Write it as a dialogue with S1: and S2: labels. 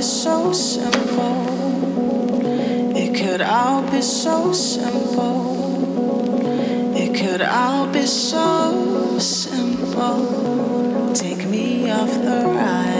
S1: is so simple. It could all be so simple. It could all be so simple. Take me off the ride.